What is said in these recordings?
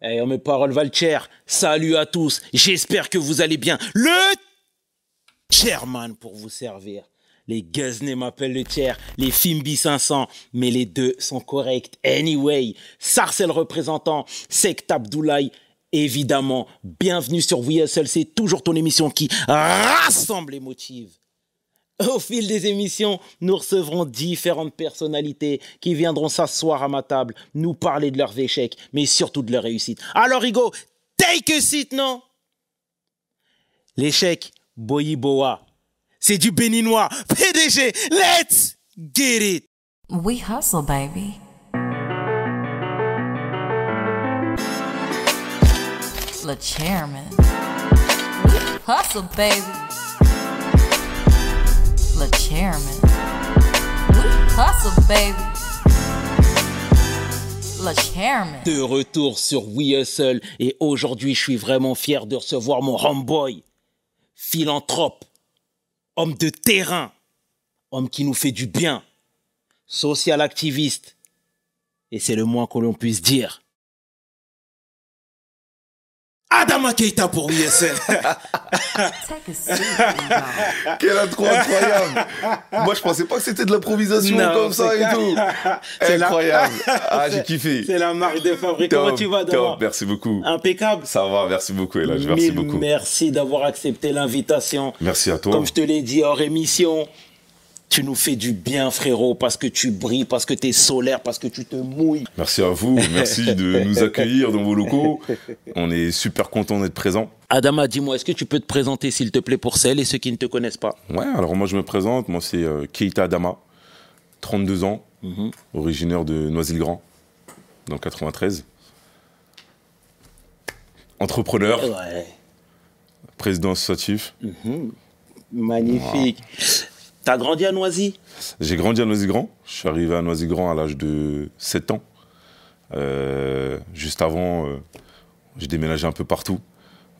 Eh, mes paroles valent cher. Salut à tous. J'espère que vous allez bien. Le chairman pour vous servir. Les Guzney m'appellent le tiers, les Fimbi 500, mais les deux sont corrects. Anyway, Sarcel représentant, Sect Abdoulaye, évidemment. Bienvenue sur VSL, c'est toujours ton émission qui rassemble les motifs. Au fil des émissions, nous recevrons différentes personnalités qui viendront s'asseoir à ma table, nous parler de leurs échecs, mais surtout de leurs réussites. Alors, Hugo, take a seat, non? L'échec, Boyiboa. C'est du béninois. PDG, let's get it. We hustle, baby. Le chairman. Hustle, baby. De retour sur We Hustle et aujourd'hui je suis vraiment fier de recevoir mon homeboy, philanthrope, homme de terrain, homme qui nous fait du bien, social activiste. Et c'est le moins que l'on puisse dire. Adama Keita pour ISL. Quel intro incroyable Moi, je pensais pas que c'était de l'improvisation comme ça et tout. Incroyable. Ah, j'ai kiffé. C'est la marque de fabrique. Comment tu vas. Adama Merci beaucoup. Impeccable. Ça va, merci beaucoup, Elage. Merci beaucoup. merci d'avoir accepté l'invitation. Merci à toi. Comme je te l'ai dit hors émission, tu nous fais du bien, frérot, parce que tu brilles, parce que tu es solaire, parce que tu te mouilles. Merci à vous. Merci de nous accueillir dans vos locaux. On est super content d'être présent. Adama, dis-moi, est-ce que tu peux te présenter, s'il te plaît, pour celles et ceux qui ne te connaissent pas? Ouais, alors moi, je me présente. Moi, c'est euh, Keita Adama, 32 ans, Mhm. originaire de Noisy-le-Grand, dans le 93. Entrepreneur, Ouais, président associatif. magnifique. T'as grandi à Noisy? J'ai grandi à Noisy-Grand. Je suis arrivé à Noisy-Grand à l'âge de 7 ans. Euh, juste avant, euh, j'ai déménagé un peu partout.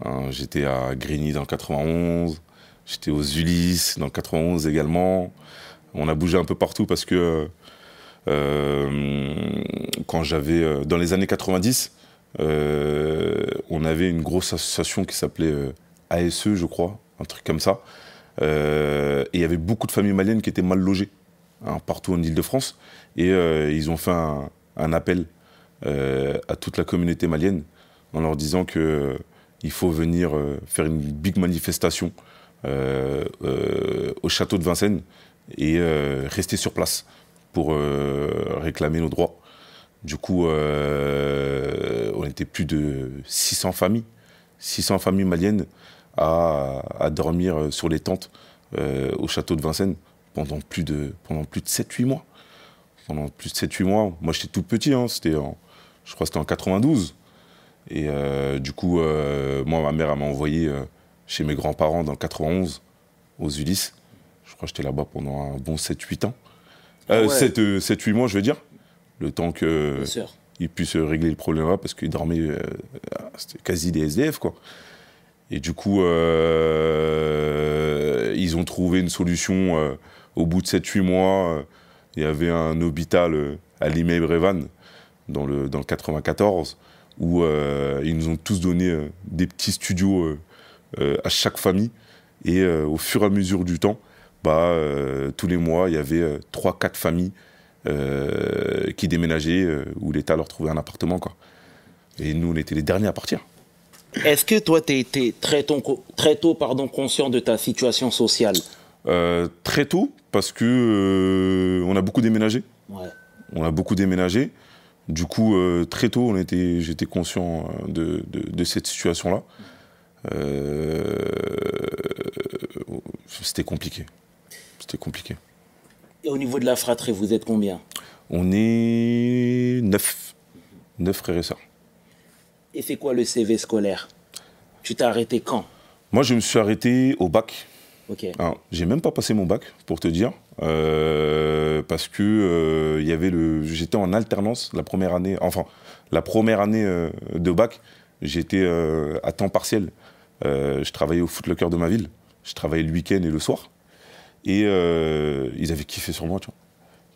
Hein, j'étais à Grigny dans le 91. J'étais aux Ulysses dans le 91 également. On a bougé un peu partout parce que euh, quand j'avais dans les années 90, euh, on avait une grosse association qui s'appelait ASE, je crois, un truc comme ça. Euh, et il y avait beaucoup de familles maliennes qui étaient mal logées hein, partout en Ile-de-France. Et euh, ils ont fait un, appel euh, à toute la communauté malienne en leur disant euh, il faut venir faire une big manifestation au château de Vincennes et rester sur place pour réclamer nos droits. Du coup, on était plus de 600 familles, 600 familles maliennes à, à dormir sur les tentes euh, au château de Vincennes pendant plus de, pendant plus de 7-8 mois. Pendant plus de 7-8 mois. Moi, j'étais tout petit, hein, c'était en- je crois que c'était en 92. Et euh, du coup, euh, moi, ma mère, m'a envoyé euh, chez mes grands-parents dans le 91, aux Ulysses. Je crois que j'étais là-bas pendant un bon 7-8 ans. Euh, Ah ouais. 7-8 mois, je veux dire. Le temps que ils puissent régler le problème là parce qu'ils dormaient, euh, c'était quasi des SDF quoi. Et du coup, euh, ils ont trouvé une solution euh, au bout de 7-8 mois. euh, il y avait un hôpital à Limay-Brévannes dans le, dans le 94 où ils nous ont tous donné des petits studios à chaque famille. Et au fur et à mesure du temps, bah, tous les mois, il y avait 3-4 familles qui déménageaient, où l'État leur trouvait un appartement. Et nous, on était les derniers à partir. Est-ce que toi, tu été très tôt, très tôt pardon, conscient de ta situation sociale Euh, très tôt, parce que euh, on a beaucoup déménagé. Ouais. On a beaucoup déménagé. Du coup, euh, très tôt, on était, j'étais conscient de, de- de cette situation-là. C'était compliqué. C'était compliqué. Et au niveau de la fratrie, vous êtes combien? On est neuf. Neuf frères et sœurs. Et c'est quoi le CV scolaire? Tu t'es arrêté quand? Moi, je me suis arrêté au bac. Ok. J'ai même pas passé mon bac, pour te dire, euh, parce que euh, y avait le, j'étais en alternance la première année, enfin la première année euh, de bac, j'étais à temps partiel. Je travaillais au Footlocker de ma ville, je travaillais le week-end et le soir, et ils avaient kiffé sur moi, tu vois.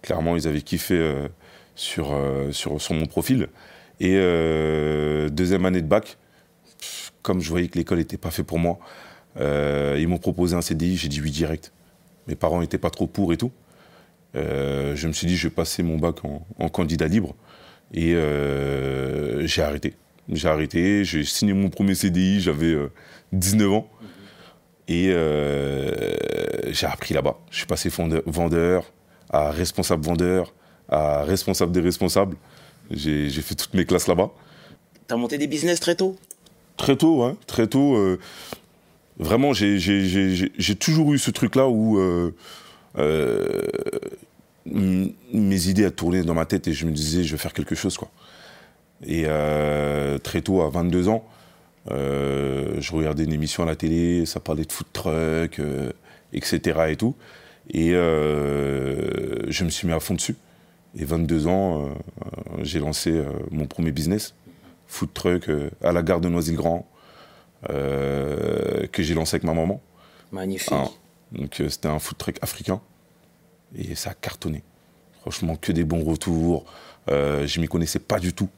Clairement, ils avaient kiffé sur, sur sur mon profil. Et euh, deuxième année de bac, comme je voyais que l'école n'était pas fait pour moi, euh, ils m'ont proposé un CDI, j'ai dit oui direct. Mes parents n'étaient pas trop pour et tout. Euh, je me suis dit, je vais passer mon bac en, en candidat libre. Et j'ai arrêté. J'ai arrêté, j'ai signé mon premier CDI, j'avais euh, 19 ans. Et j'ai appris là-bas. Je suis passé vendeur à responsable vendeur, à responsable des responsables. J'ai fait toutes mes classes là-bas. T'as monté des business très tôt? Très tôt, hein, très tôt. euh, vraiment, j'ai- toujours eu ce truc-là où euh, euh, mes idées tournaient dans ma tête et je me disais, je vais faire quelque chose. Quoi. Et très tôt, à 22 ans, je regardais une émission à la télé, ça parlait de food truck, etc. Et tout. Et je me suis mis à fond dessus. Et 22 ans, euh, j'ai lancé euh, mon premier business, food truck euh, à la gare de Noisy-le-Grand, euh, que j'ai lancé avec ma maman. Magnifique. Ah, donc euh, c'était un food truck africain et ça a cartonné. Franchement, que des bons retours. Euh, je m'y connaissais pas du tout.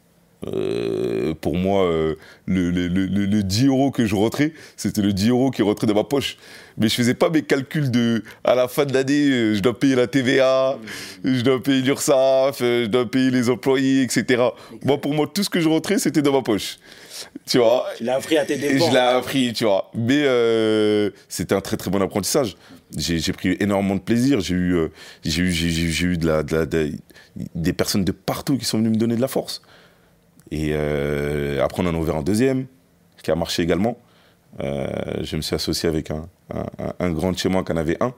Euh, pour moi, euh, le, le, le, le- le 10 euros que je rentrais, c'était le 10 euros qui rentrait dans ma poche. Mais je faisais pas mes calculs de à la fin de l'année, euh, je dois payer la TVA, je dois payer l'URSSAF, je dois payer les employés, etc. Moi, pour moi, tout ce que je rentrais, c'était dans ma poche. Tu vois? Tu l'as appris à tes dépens. je l'ai appris, tu vois. Mais c'était un très très bon apprentissage. J'ai pris énormément de plaisir. J'ai eu, j'ai eu, j'ai eu de la, de la- de- des personnes de partout qui sont venues me donner de la force. Et euh, après, on en a ouvert un deuxième qui a marché également. Euh, je me suis associé avec un, un, un- un grand de chez moi qui en avait un.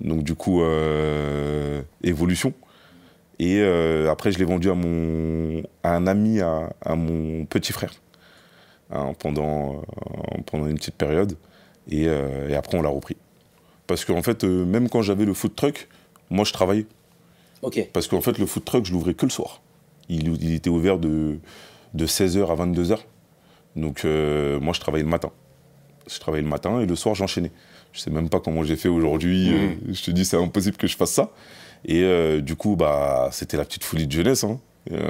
Donc, du coup, euh, évolution. Et après, je l'ai vendu à, mon, à un ami, à, à mon petit frère hein, pendant, pendant une petite période. Et, et après, on l'a repris. Parce qu'en fait, même quand j'avais le food truck, moi, je travaillais. Ok. Parce qu'en fait, le food truck, je l'ouvrais que le soir. Il, il était ouvert de, de 16h à 22h. Donc, euh, moi, je travaillais le matin. Je travaillais le matin et le soir, j'enchaînais. Je sais même pas comment j'ai fait aujourd'hui. euh, je te dis, c'est impossible que je fasse ça. Et euh, du coup, bah, c'était la petite folie de jeunesse. hein.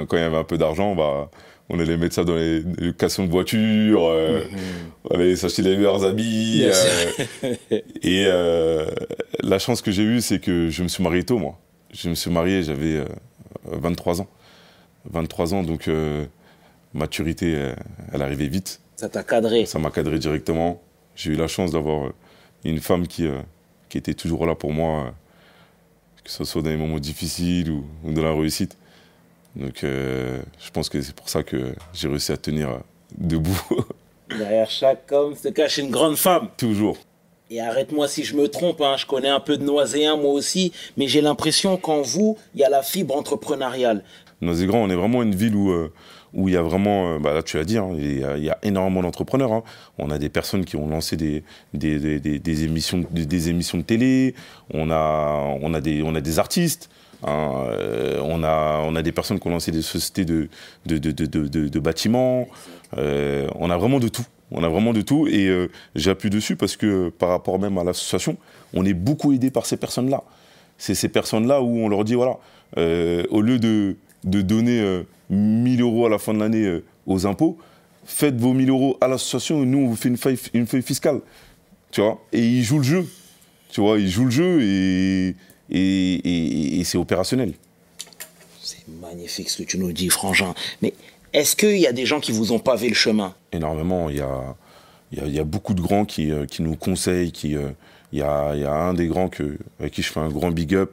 Quand il y avait un peu d'argent, bah, on allait mettre ça dans les, les locations de voitures, euh, on allait s'acheter les meilleurs habits. Euh, et euh, la chance que j'ai eue, c'est que je me suis marié tôt, moi. Je me suis marié, j'avais euh, 23 ans. 23 ans, donc euh, maturité, euh, elle arrivait vite. Ça t'a cadré. Ça m'a cadré directement. J'ai eu la chance d'avoir euh, une femme qui, euh, qui était toujours là pour moi, que ce soit dans les moments difficiles ou, ou dans la réussite. Donc euh, je pense que c'est pour ça que j'ai réussi à tenir debout, Derrière chaque homme se cache une grande femme. toujours. Et arrête-moi si je me trompe, hein, je connais un peu de Noiséen moi aussi, mais j'ai l'impression qu'en vous, il y a la fibre entrepreneuriale. Noisy-Grand, on est vraiment une ville où euh, où il y a vraiment, euh, bah là tu l'as dit, hein, il, y a, énormément d'entrepreneurs. hein. On a des personnes qui ont lancé des, des, émissions, des, émissions de télé, on a, on a, des, on a des artistes, hein, euh, on, a, on a des personnes qui ont lancé des sociétés de, de, de, de, de- bâtiments, on a vraiment de tout. On a vraiment de tout et j'appuie dessus parce que par rapport même à l'association, on est beaucoup aidé par ces personnes-là. C'est ces personnes-là où on leur dit voilà, au lieu de, de donner euh, 1000 euros à la fin de l'année euh, aux impôts, faites vos 1000 euros à l'association et nous on vous fait une feuille, une feuille fiscale. Tu vois? Et ils jouent le jeu. Tu vois, ils jouent le jeu et, et, et- et c'est opérationnel. C'est magnifique ce que tu nous dis, Frangin. Mais est-ce qu'il y a des gens qui vous ont pavé le chemin? Énormément. Il y a, y a, il y a beaucoup de grands qui, euh, qui nous conseillent. Qui, euh, il, y a, y a un des grands que, avec qui je fais un grand big up,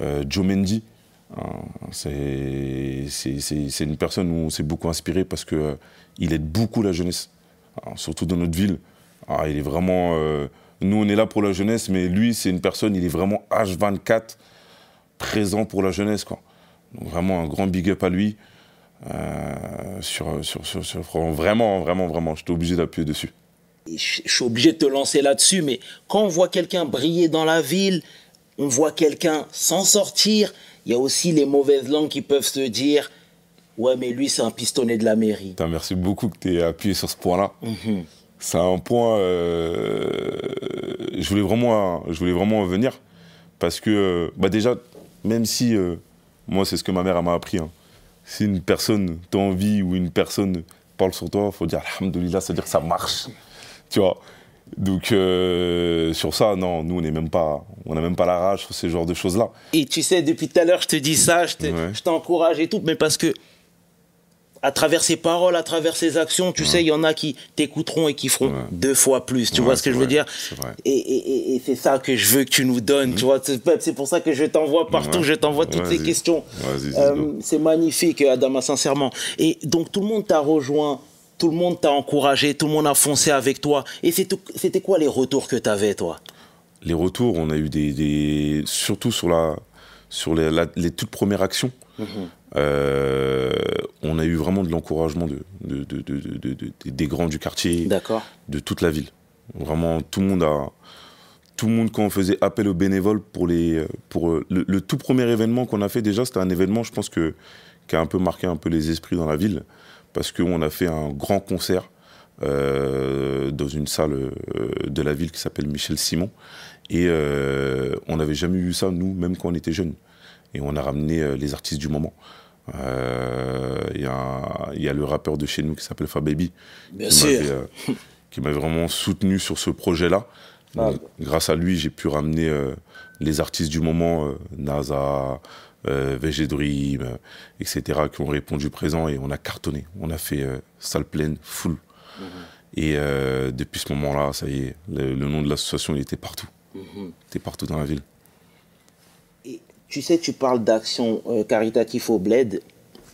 euh, Joe Mendy. Hein, c'est, une personne où on s'est beaucoup inspiré parce que euh, aide beaucoup la jeunesse, hein, surtout dans notre ville. Ah, il est vraiment. euh, nous, on est là pour la jeunesse, mais lui, c'est une personne, il est vraiment H24 présent pour la jeunesse. Quoi. Donc, vraiment un grand big up à lui. Euh, sur, sur, sur, sur- vraiment, vraiment, vraiment, j'étais obligé d'appuyer dessus. Je suis obligé de te lancer là-dessus, mais quand on voit quelqu'un briller dans la ville, on voit quelqu'un s'en sortir, il y a aussi les mauvaises langues qui peuvent se dire Ouais, mais lui, c'est un pistonné de la mairie. Merci beaucoup que tu aies appuyé sur ce point-là. C'est un point. euh, je, voulais vraiment, je voulais vraiment en venir. Parce que, euh, bah déjà, même si. euh, moi, c'est ce que ma mère elle m'a appris. hein. si une personne t'envie ou une personne parle sur toi, faut dire Alhamdulillah, c'est-à-dire que ça marche. Tu vois? Donc, euh, sur ça, non, nous, on n'est même pas, on n'a même pas la rage sur ces genres de choses-là. Et tu sais, depuis tout à l'heure, je te dis ça, je te- Ouais. je t'encourage et tout, mais parce que à travers ses paroles, à travers ses actions, tu sais, il y en a qui t'écouteront et qui feront Ouais. deux fois plus. Tu Ouais, vois ce que je veux dire? c'est vrai. Et, et- et- et c'est ça que je veux que tu nous donnes. Tu vois, c'est pour ça que je t'envoie partout, je t'envoie toutes ces questions. Euh, c'est magnifique, Adama, sincèrement. Et donc, tout le monde t'a rejoint, tout le monde t'a encouragé, tout le monde a foncé avec toi. Et c'était quoi les retours que t'avais, toi? Les retours, on a eu des, des- surtout sur la, sur les, la- les toutes premières actions, euh, on a eu vraiment de l'encouragement de, de- de- de- de- de- de- des grands du quartier, D'accord. De toute la ville. Vraiment, tout le monde a, tout le monde quand on faisait appel aux bénévoles pour les, pour euh, le, le tout premier événement qu'on a fait déjà, c'était un événement, je pense que qui a un peu marqué un peu les esprits dans la ville, parce qu'on a fait un grand concert euh, dans une salle euh, de la ville qui s'appelle Michel Simon. Et euh, on n'avait jamais eu ça, nous, même quand on était jeunes. Et on a ramené les artistes du moment. Euh, Il y, a- il y a le rappeur de chez nous qui s'appelle Fababy, Bien qui sûr. m'avait, qui m'avait vraiment soutenu sur ce projet-là. Ah. Grâce à lui, j'ai pu ramener les artistes du moment, NASA, euh, VG Dream, euh, etc., qui ont répondu présent et on a cartonné. On a fait euh, salle pleine, full. Mhm. Et euh, depuis ce moment-là, ça y est, le, le nom de l'association, il était partout. Mhm. Il était partout dans la ville. Et tu sais, tu parles d'action euh, caritative au bled,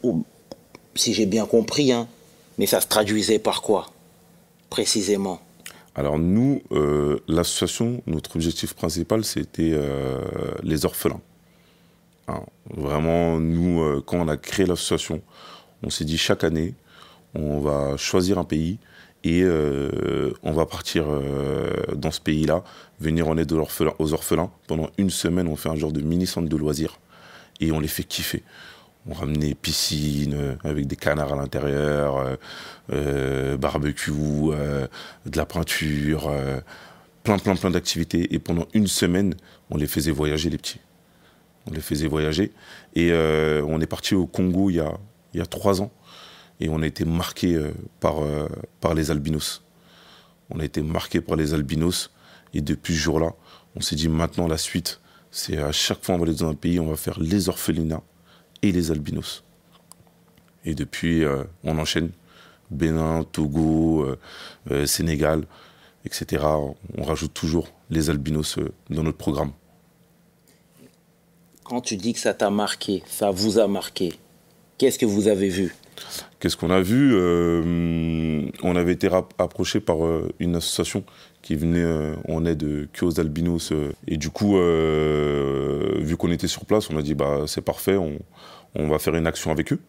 ou, si j'ai bien compris, hein, mais ça se traduisait par quoi Précisément? Alors nous, euh, l'association, notre objectif principal, c'était euh, les orphelins. Hein, vraiment, nous, euh, quand on a créé l'association, on s'est dit chaque année, on va choisir un pays et euh, on va partir euh, dans ce pays-là, venir en aide aux orphelins, aux orphelins. Pendant une semaine, on fait un genre de mini-centre de loisirs et on les fait kiffer. On ramenait piscine avec des canards à l'intérieur, barbecue, de la peinture, plein, plein, plein d'activités. Et pendant une semaine, on les faisait voyager, les petits. On les faisait voyager. Et euh, on est parti au Congo il y a, trois ans. Et on a été marqué euh, par, euh, par les albinos. On a été marqué par les albinos. Et depuis ce jour-là, on s'est dit maintenant la suite, c'est à chaque fois on va aller dans un pays, on va faire les orphelinats et les albinos. Et depuis, on enchaîne. Bénin, Togo, Sénégal, etc. On rajoute toujours les albinos dans notre programme. Quand tu dis que ça t'a marqué, ça vous a marqué, qu'est-ce que vous avez vu? Qu'est-ce qu'on a vu? Euh, On avait été approché par euh, une association qui venait euh, en aide euh, que aux albinos. euh, et du coup, euh, vu qu'on était sur place, on a dit bah, c'est parfait, on, va faire une action avec eux.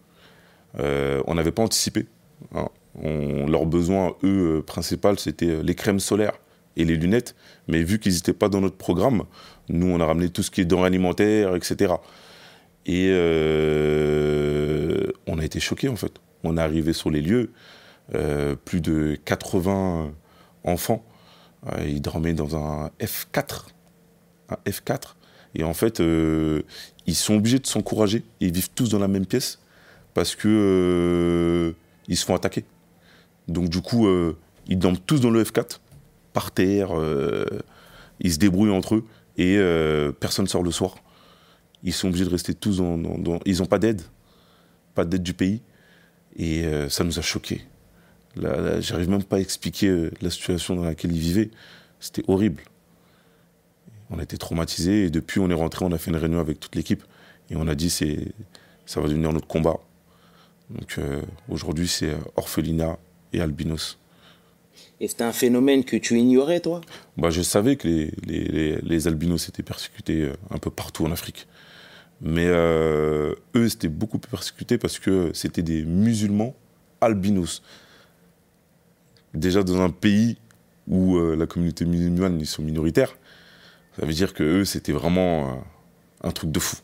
Euh, on n'avait pas anticipé. hein. Leur besoin, eux, euh, principal, c'était euh, les crèmes solaires et les lunettes. Mais vu qu'ils n'étaient pas dans notre programme, nous, on a ramené tout ce qui est denrées alimentaires, etc. Et euh, on a été choqués, en fait. On est arrivé sur les lieux, euh, plus de 80 enfants. Euh, ils dormaient dans un F4. Un F4. Et en fait, ils sont obligés de s'encourager. Ils vivent tous dans la même pièce parce que ils se font attaquer. Donc du coup, ils dorment tous dans le F4, par terre. euh, ils se débrouillent entre eux et euh, personne sort le soir. Ils sont obligés de rester tous dans. Ils n'ont pas d'aide, pas d'aide du pays. Et euh, ça nous a choqués. J'arrive même pas à expliquer la situation dans laquelle ils vivaient. C'était horrible. On a été traumatisés et depuis on est rentré, on a fait une réunion avec toute l'équipe et on a dit c'est ça va devenir notre combat. Donc aujourd'hui c'est orphelinat et albinos. Et c'était un phénomène que tu ignorais, toi? Bah, je savais que les, les, les- les albinos étaient persécutés euh, un peu partout en Afrique. Mais euh, eux, c'était beaucoup plus persécuté parce que c'était des musulmans albinos. Déjà dans un pays où euh, la communauté musulmane, ils sont minoritaires, ça veut dire que eux, c'était vraiment un truc de fou.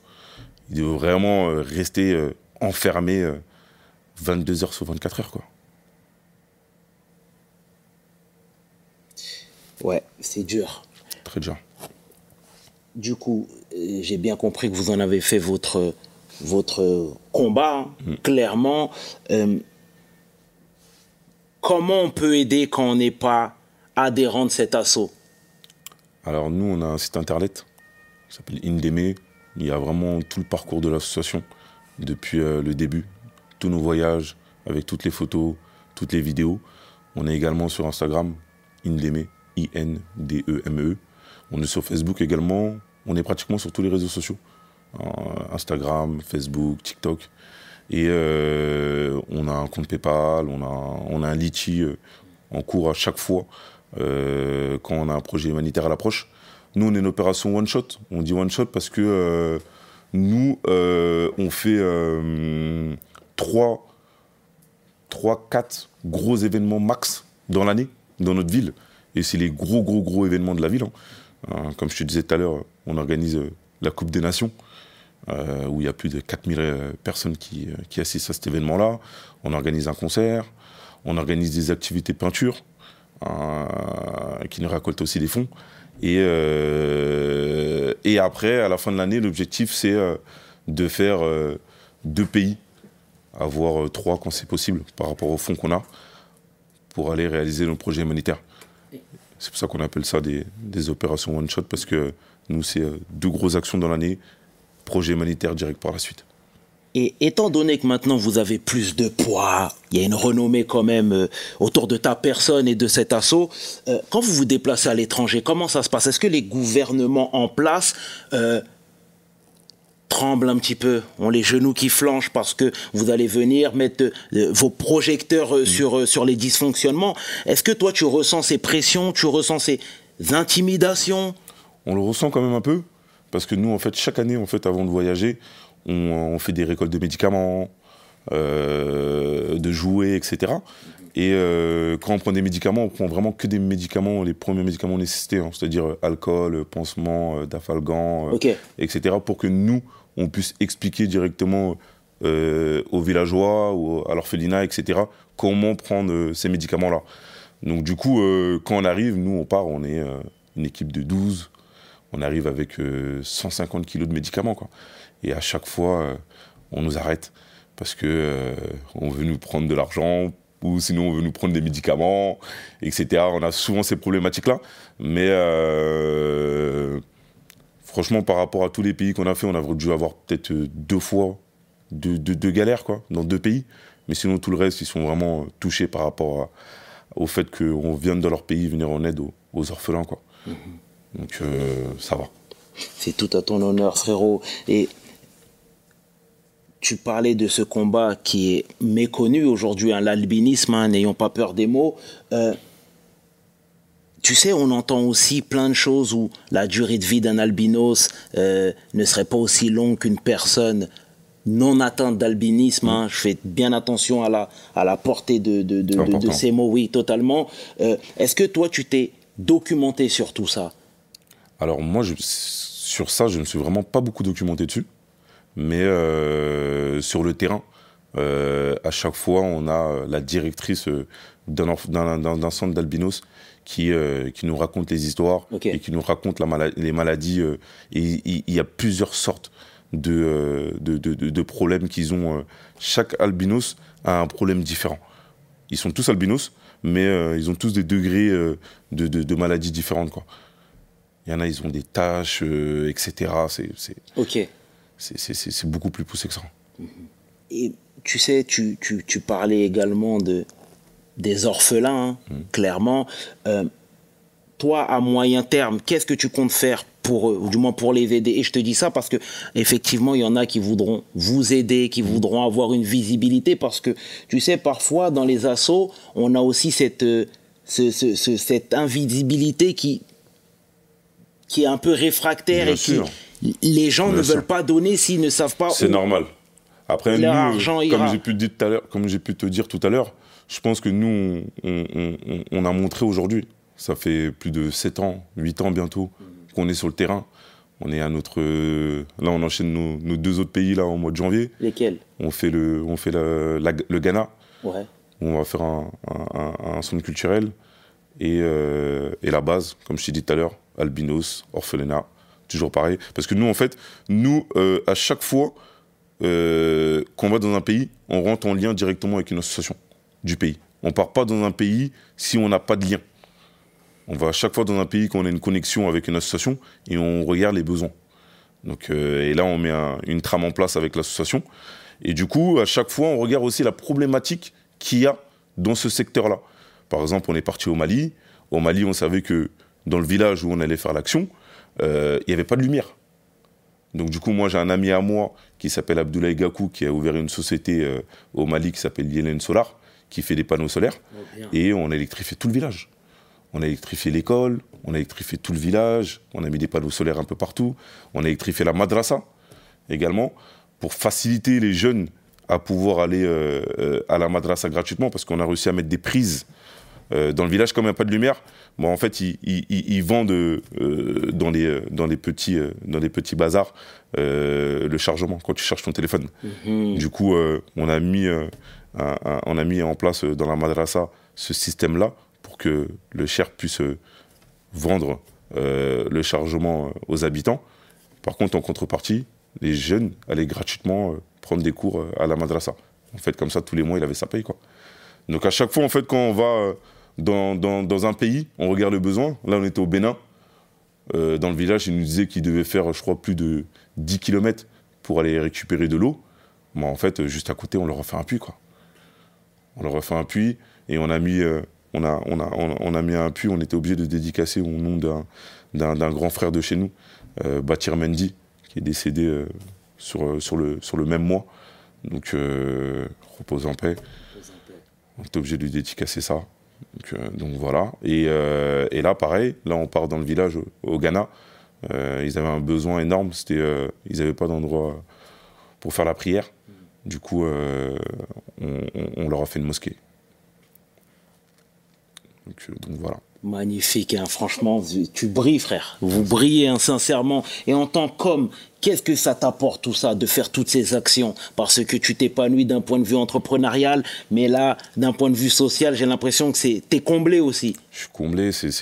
Ils devaient vraiment rester enfermés euh, 22 heures sur 24 heures, quoi. Ouais, c'est dur. Très dur. Du coup, euh, j'ai bien compris que vous en avez fait votre, votre combat, hein, clairement. Euh, comment on peut aider quand on n'est pas adhérent de cet assaut? Alors nous, on a un site internet qui s'appelle Indeme. Il y a vraiment tout le parcours de l'association depuis euh, le début. Tous nos voyages, avec toutes les photos, toutes les vidéos. On est également sur Instagram, Indeme, I-N-D-E-M-E. E. On est sur Facebook également. On est pratiquement sur tous les réseaux sociaux. Euh, Instagram, Facebook, TikTok. Et euh, on a un compte PayPal, on a, on a un Litchi euh, en cours à chaque fois quand on a un projet humanitaire à l'approche. Nous, on est une opération one shot. On dit one shot parce que nous, on fait trois, trois, quatre gros événements max dans l'année, dans notre ville. Et c'est les gros, gros, gros événements de la ville. hein. Euh, comme je te disais tout à l'heure, on organise euh, la Coupe des Nations, euh, où il y a plus de 4000 euh, personnes qui, assistent à cet événement-là. On organise un concert, on organise des activités peinture, qui nous récoltent aussi des fonds. Et, après, à la fin de l'année, l'objectif, c'est de faire deux pays, avoir trois quand c'est possible, par rapport aux fonds qu'on a, pour aller réaliser nos projets humanitaires. C'est pour ça qu'on appelle ça des, des opérations one-shot, parce que nous, c'est euh, deux grosses actions dans l'année, projet humanitaire direct par la suite. Et étant donné que maintenant vous avez plus de poids, il y a une renommée quand même euh, autour de ta personne et de cet assaut, euh, quand vous vous déplacez à l'étranger, comment ça se passe? Est-ce que les gouvernements en place tremblent un petit peu, ont les genoux qui flanchent parce que vous allez venir mettre euh, vos projecteurs euh, sur, euh, sur les dysfonctionnements. Est-ce que toi tu ressens ces pressions, tu ressens ces intimidations? On le ressent quand même un peu, parce que nous, en fait, chaque année, en fait, avant de voyager, on, on fait des récoltes de médicaments, euh, de jouets, etc. Et euh, quand on prend des médicaments, on prend vraiment que des médicaments, les premiers médicaments nécessités, hein, c'est-à-dire euh, alcool, pansement, euh, dafalgan, euh, Ok. etc., pour que nous, on puisse expliquer directement aux villageois, ou à l'orphelinat, etc., comment prendre ces médicaments-là. Donc du coup, quand on arrive, nous, on part, on est une équipe de 12, on arrive avec euh, 150 kilos de médicaments, quoi. Et à chaque fois, on nous arrête parce que euh, on veut nous prendre de l'argent ou sinon on veut nous prendre des médicaments, etc. On a souvent ces problématiques-là, mais euh, franchement, par rapport à tous les pays qu'on a fait, on a dû avoir peut-être deux fois deux, deux- deux galères, quoi, dans deux pays. Mais sinon, tout le reste, ils sont vraiment touchés par rapport à- au fait qu'on vienne dans leur pays venir en aide aux, aux orphelins, quoi. Donc, euh, ça va. C'est tout à ton honneur, frérot. Et tu parlais de ce combat qui est méconnu aujourd'hui, hein, l'albinisme, hein, n'ayons pas peur des mots. Euh, tu sais, on entend aussi plein de choses où la durée de vie d'un albinos euh, ne serait pas aussi longue qu'une personne non atteinte d'albinisme. hein. Je fais bien attention à la, à la portée de, de, de- de- de Important. ces mots, oui, totalement. Euh, Est-ce que toi, tu t'es documenté sur tout ça? Alors moi, je- sur ça, je ne me suis vraiment pas beaucoup documenté dessus. Mais euh, sur le terrain, euh, à chaque fois, on a euh, la directrice d'un centre d'albinos qui, euh, qui nous raconte les histoires et qui nous raconte la les maladies. euh, et il y, a plusieurs sortes de, euh, de, de- problèmes qu'ils ont. chaque albinos a un problème différent. Ils sont tous albinos, mais ils ont tous des degrés de, maladies différentes. Quoi. Il y en a, ils ont des tâches, etc. C'est Ok. C'est- beaucoup plus poussé que ça. Et tu sais, tu, tu, tu parlais également de, des orphelins, hein, clairement. Euh, toi, à moyen terme, qu'est-ce que tu comptes faire pour eux, ou du moins pour les aider? Et je te dis ça parce que effectivement, il y en a qui voudront vous aider, qui voudront avoir une visibilité, parce que tu sais, parfois dans les assos, on a aussi cette, euh, ce- ce- ce- cette invisibilité qui, qui est un peu réfractaire Bien et sûr. Les gens Bien ne sûr. veulent pas donner s'ils ne savent pas C'est normal. Après, nous, argent comme j'ai pu, te dire tout à l'heure- comme j'ai pu te dire tout à l'heure, je pense que nous, on, on- on- on a montré aujourd'hui, ça fait plus de 7 ans, 8 ans bientôt, qu'on est sur le terrain. On est à notre. Là, on enchaîne nos, nos deux autres pays là, au mois de janvier. Lesquels? On fait le, on fait la- la- le Ghana, Ouais. on va faire un, un- un- un centre culturel. Et, euh, et la base, comme je t'ai dit tout à l'heure, albinos, orphelinat, toujours pareil. Parce que nous, en fait, nous, euh, à chaque fois, euh, qu'on va dans un pays, on rentre en lien directement avec une association du pays. On part pas dans un pays si on n'a pas de lien. On va à chaque fois dans un pays qu'on a une connexion avec une association et on regarde les besoins. Donc, euh, et là, on met un- une trame en place avec l'association. Et du coup, à chaque fois, on regarde aussi la problématique qu'il y a dans ce secteur-là. Par exemple, on est parti au Mali. Au Mali, on savait que dans le village où on allait faire l'action, il n'y avait pas de lumière. Donc du coup, moi, j'ai un ami à moi qui s'appelle Abdoulaye Gakou, qui a ouvert une société euh, au Mali qui s'appelle Yelen Solar, qui fait des panneaux solaires. Et on a électrifié tout le village. On a électrifié l'école, on a électrifié tout le village, on a mis des panneaux solaires un peu partout. On a électrifié la madrasa également, pour faciliter les jeunes à pouvoir aller euh, euh, à la madrasa gratuitement, parce qu'on a réussi à mettre des prises euh, dans le village, comme il n'y a pas de lumière, bon, en fait, ils, ils- ils- ils vendent euh, euh, dans, les, dans, les petits, dans les petits bazars euh, le chargement quand tu charges ton téléphone. Du coup, on, a mis, un- un- on a mis en place dans la madrasa ce système-là pour que le cher puisse vendre le chargement aux habitants. Par contre, en contrepartie, les jeunes allaient gratuitement prendre des cours à la madrasa. En fait, comme ça, tous les mois, il avait sa paye, quoi. Donc à chaque fois, en fait, quand on va dans, dans- dans un pays, on regarde le besoin. Là, on était au Bénin. Euh, dans le village, ils nous disaient qu'ils devaient faire, je crois, plus de 10 km pour aller récupérer de l'eau. Bon, en fait, juste à côté, on leur a fait un puits, quoi. On leur a fait un puits et on a mis, euh, on a, on a, on a, on a mis un puits. On était obligé de dédicacer au nom d'un, grand frère de chez nous, euh, Batir Mendy, qui est décédé sur, sur, le, sur le même mois. Donc, repose en paix. On était obligé de lui dédicacer ça. Donc, euh, donc voilà. Et, euh, et là, pareil, là, on part dans le village au, Ghana. Euh, ils avaient un besoin énorme. Ils n'avaient pas d'endroit pour faire la prière. Du coup, on, leur a fait une mosquée. Donc voilà. Magnifique, hein, franchement, tu brilles, frère. Vous brillez hein, sincèrement. Et en tant qu'homme, qu'est-ce que ça t'apporte tout ça, de faire toutes ces actions? Parce que tu t'épanouis d'un point de vue entrepreneurial, mais là, d'un point de vue social, j'ai l'impression que c'est t'es comblé aussi. Je suis comblé, c'est-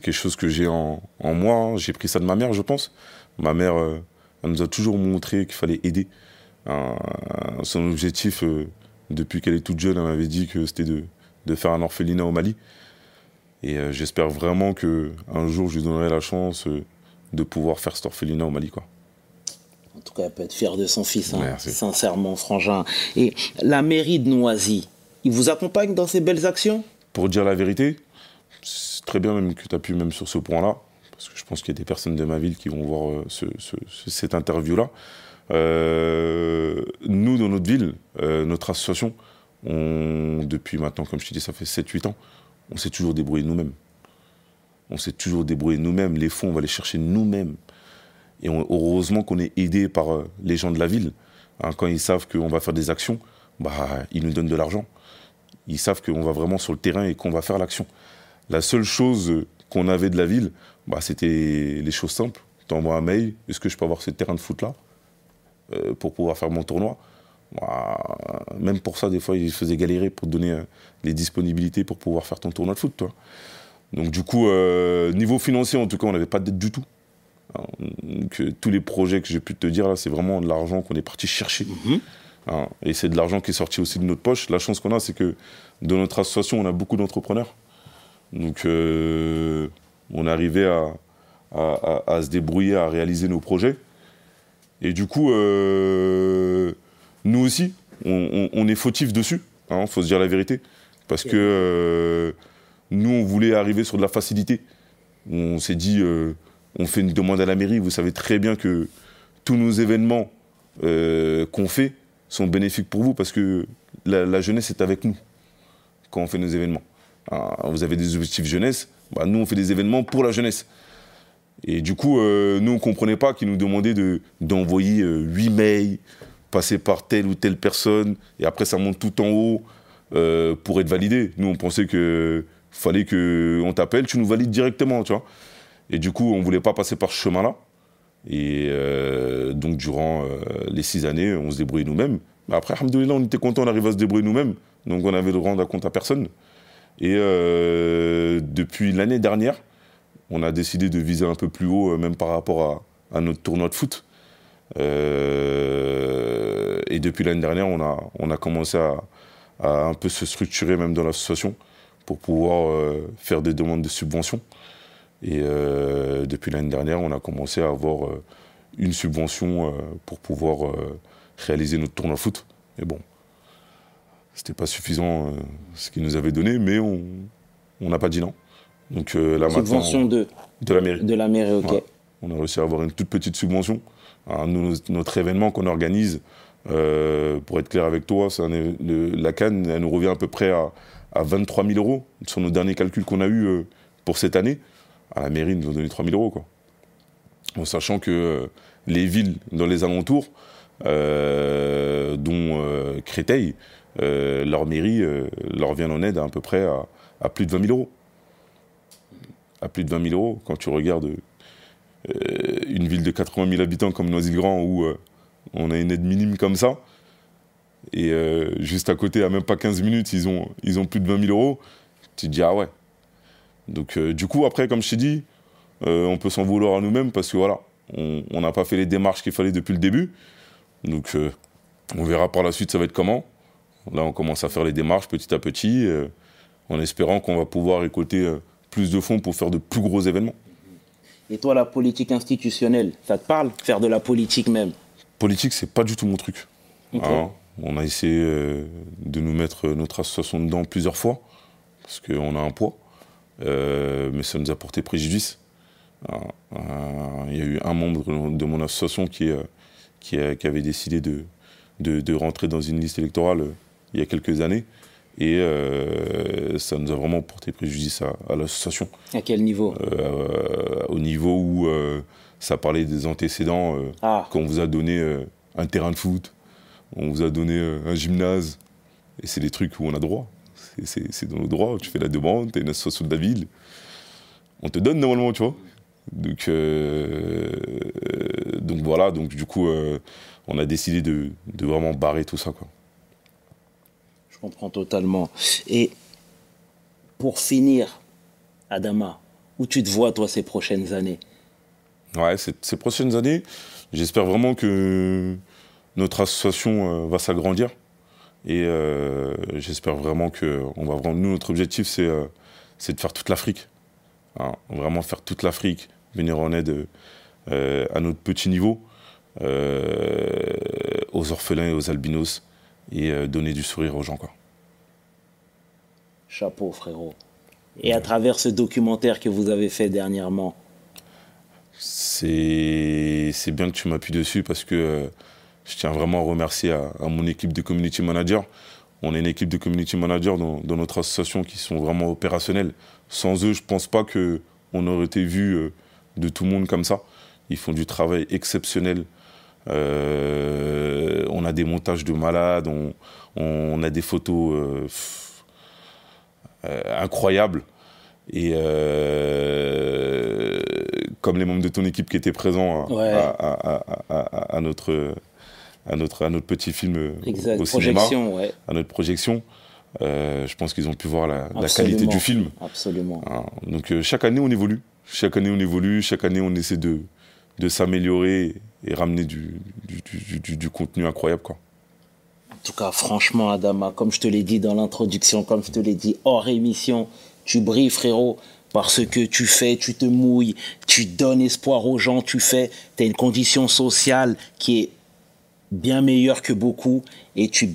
quelque chose que j'ai en, en moi. hein. J'ai pris ça de ma mère, je pense. Ma mère, euh, elle nous a toujours montré qu'il fallait aider. Euh, son objectif, euh, depuis qu'elle est toute jeune, elle m'avait dit que c'était de, de faire un orphelinat au Mali. Et euh, j'espère vraiment que un jour, je lui donnerai la chance euh, de pouvoir faire cet orphelinat au Mali. Quoi. En tout cas, elle peut être fière de son fils, hein, Merci. sincèrement, frangin. Et la mairie de Noisy, il vous accompagne dans ces belles actions? Pour dire la vérité, c'est très bien même que tu appuies même sur ce point-là, parce que je pense qu'il y a des personnes de ma ville qui vont voir euh, ce- ce- ce- cette interview-là. Euh, nous, dans notre ville, euh, notre association, on, depuis maintenant, comme je te dis, ça fait 7-8 ans, on s'est toujours débrouillé nous-mêmes. On s'est toujours débrouillé nous-mêmes. Les fonds, on va les chercher nous-mêmes. Et heureusement qu'on est aidé par euh, les gens de la ville. Hein, quand ils savent qu'on va faire des actions, bah, ils nous donnent de l'argent. Ils savent qu'on va vraiment sur le terrain et qu'on va faire l'action. La seule chose euh, qu'on avait de la ville, bah, c'était les choses simples. T'envoies un mail, est-ce que je peux avoir ce terrain de foot-là euh, pour pouvoir faire mon tournoi? Même pour ça, des fois, ils faisaient galérer pour te donner euh, les disponibilités pour pouvoir faire ton tournoi de foot. Toi. Donc du coup, euh, niveau financier, en tout cas, on n'avait pas de dette du tout. Donc, euh, tous les projets que j'ai pu te dire là, c'est vraiment de l'argent qu'on est parti chercher. Hein, et c'est de l'argent qui est sorti aussi de notre poche. La chance qu'on a, c'est que dans notre association, on a beaucoup d'entrepreneurs. Donc, euh, on arrivé à, à- à- à se débrouiller, à réaliser nos projets. Et du coup, euh, nous aussi, on, est fautif dessus. Il faut se dire la vérité. Parce que euh, nous, on voulait arriver sur de la facilité. On s'est dit, euh, on fait une demande à la mairie. Vous savez très bien que tous nos événements euh, qu'on fait sont bénéfiques pour vous parce que la, jeunesse est avec nous quand on fait nos événements. Ah, vous avez des objectifs jeunesse, bah, nous on fait des événements pour la jeunesse. Et du coup, nous on ne comprenait pas qu'ils nous demandaient de- d'envoyer euh, 8 mails, passer par telle ou telle personne, et après ça monte tout en haut euh, pour être validé. Nous on pensait que fallait qu'on t'appelle, tu nous valides directement, tu vois. Et du coup, on ne voulait pas passer par ce chemin-là. Et euh, donc, durant euh, les six années, on se débrouillait nous-mêmes. Mais après, alhamdoulilah, on était content, on arrivait à se débrouiller nous-mêmes. Donc, on avait de rendre à compte à personne. Et depuis l'année dernière, on a décidé de viser un peu plus haut, même par rapport à notre tournoi de foot. Euh, et depuis l'année dernière, on a, on a commencé à, à un peu se structurer même dans l'association pour pouvoir euh, faire des demandes de subventions. Et euh, depuis l'année dernière, on a commencé à avoir une subvention pour pouvoir réaliser notre tournoi foot. Mais bon, c'était pas suffisant ce qu'ils nous avaient donné, mais on on n'a pas dit non. Donc là Subvention maintenant, de, de la mairie. de la mairie, ok. Ouais. On a réussi à avoir une toute petite subvention. Ah, notre événement qu'on organise, euh, pour être clair avec toi, la Cannes, elle nous revient à peu près à, à 23 000 euros sur nos derniers calculs qu'on a eus euh, pour cette année. À la mairie, ils nous ont donné 3 000 euros. Quoi. En sachant que euh, les villes dans les alentours, dont Créteil, leur mairie leur vient en aide à, peu près à, à plus de 20 000 euros. À plus de 20 000 euros, quand tu regardes une ville de 80 000 habitants comme Noisy-le-Grand où euh, on a une aide minime comme ça, et euh, juste à côté, à même pas 15 minutes, ils ont, ils ont plus de 20 000 euros, tu te dis ah ouais. Donc euh, du coup, après, comme je t'ai dit, euh, on peut s'en vouloir à nous-mêmes parce que voilà, on n'a pas fait les démarches qu'il fallait depuis le début. Donc euh, on verra par la suite ça va être comment. Là, on commence à faire les démarches petit à petit, euh, en espérant qu'on va pouvoir récolter euh, plus de fonds pour faire de plus gros événements. Et toi, la politique institutionnelle, ça te parle Faire de la politique même? Politique, c'est pas du tout mon truc. Hein, on a essayé euh, de nous mettre notre association dedans plusieurs fois, parce qu'on a un poids, euh, mais ça nous a porté préjudice. Hein, euh, Il y a eu un membre de mon association qui, euh, qui, a- qui avait décidé de, de, de rentrer dans une liste électorale il y a quelques années, et euh, ça nous a vraiment porté préjudice à, à l'association. À quel niveau? Euh, au niveau où euh, ça parlait des antécédents Ah, qu'on vous a donné un terrain de foot, on vous a donné un gymnase, et c'est des trucs où on a droit. C'est- dans nos droits, tu fais la demande, tu une association de la ville, on te donne normalement, tu vois. Donc, donc voilà, donc du coup, on a décidé de, de vraiment barrer tout ça. Quoi. Comprends totalement. Et pour finir, Adama, où tu te vois, toi, ces prochaines années? Ouais, ces, prochaines années, j'espère vraiment que notre association euh, va s'agrandir. Et euh, j'espère vraiment que on va vraiment. Nous, notre objectif, c'est euh, de faire toute l'Afrique. Hein, vraiment faire toute l'Afrique, venir en aide à notre petit niveau aux orphelins et aux albinos et euh, donner du sourire aux gens. Quoi. Chapeau, frérot. Et à travers ce documentaire que vous avez fait dernièrement, C'est c'est bien que tu m'appuies dessus parce que euh, je tiens vraiment à remercier à, à mon équipe de community manager. On est une équipe de community managers dans, dans notre association qui sont vraiment opérationnels. Sans eux, je pense pas que on aurait été vu euh, de tout le monde comme ça. Ils font du travail exceptionnel. Euh, on a des montages de malades, on, on a des photos euh, pff, euh, incroyables. Et comme les membres de ton équipe qui étaient présents à, Ouais. à- à- à- à- à notre, à, notre, à notre petit film exact, au cinéma, projection, ouais, à notre projection, je pense qu'ils ont pu voir la, qualité du film. absolument. Hein, Donc chaque année on évolue, chaque année on évolue, chaque année on essaie de, de s'améliorer et ramener du, contenu incroyable. Quoi. En tout cas, franchement, Adama, comme je te l'ai dit dans l'introduction, comme je te l'ai dit hors émission, tu brilles, frérot, parce que tu fais, tu te mouilles, tu donnes espoir aux gens, tu fais, tu as une condition sociale qui est bien meilleure que beaucoup et tu,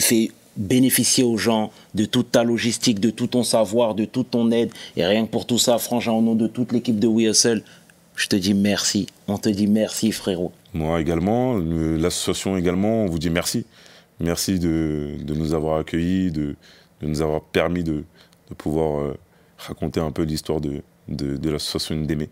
fais bénéficier aux gens de toute ta logistique, de tout ton savoir, de toute ton aide. Et rien que pour tout ça, franchement, au nom de toute l'équipe de We Hustle, je te dis merci. On te dit merci, frérot. Moi également, le- l'association également, on vous dit merci. Merci de, de nous avoir accueillis, de, de nous avoir permis de, de pouvoir euh, raconter un peu l'histoire de, de, l'association Ndémé,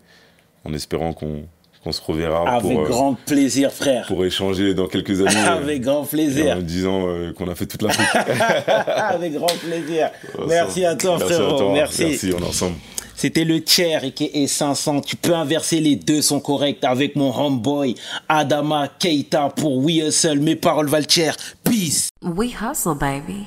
en espérant qu'on qu'on se reverra Avec pour, euh, grand plaisir, frère. pour échanger dans quelques années. euh, Avec grand plaisir. en disant euh, qu'on a fait toute l'Afrique. Avec grand plaisir. Merci à toi, frérot. Merci. Merci, on est ensemble. C'était le tiers et 500. Tu peux inverser les deux sont corrects avec mon homeboy Adama Keita pour We Hustle. Mes paroles valent. Peace. We hustle, baby.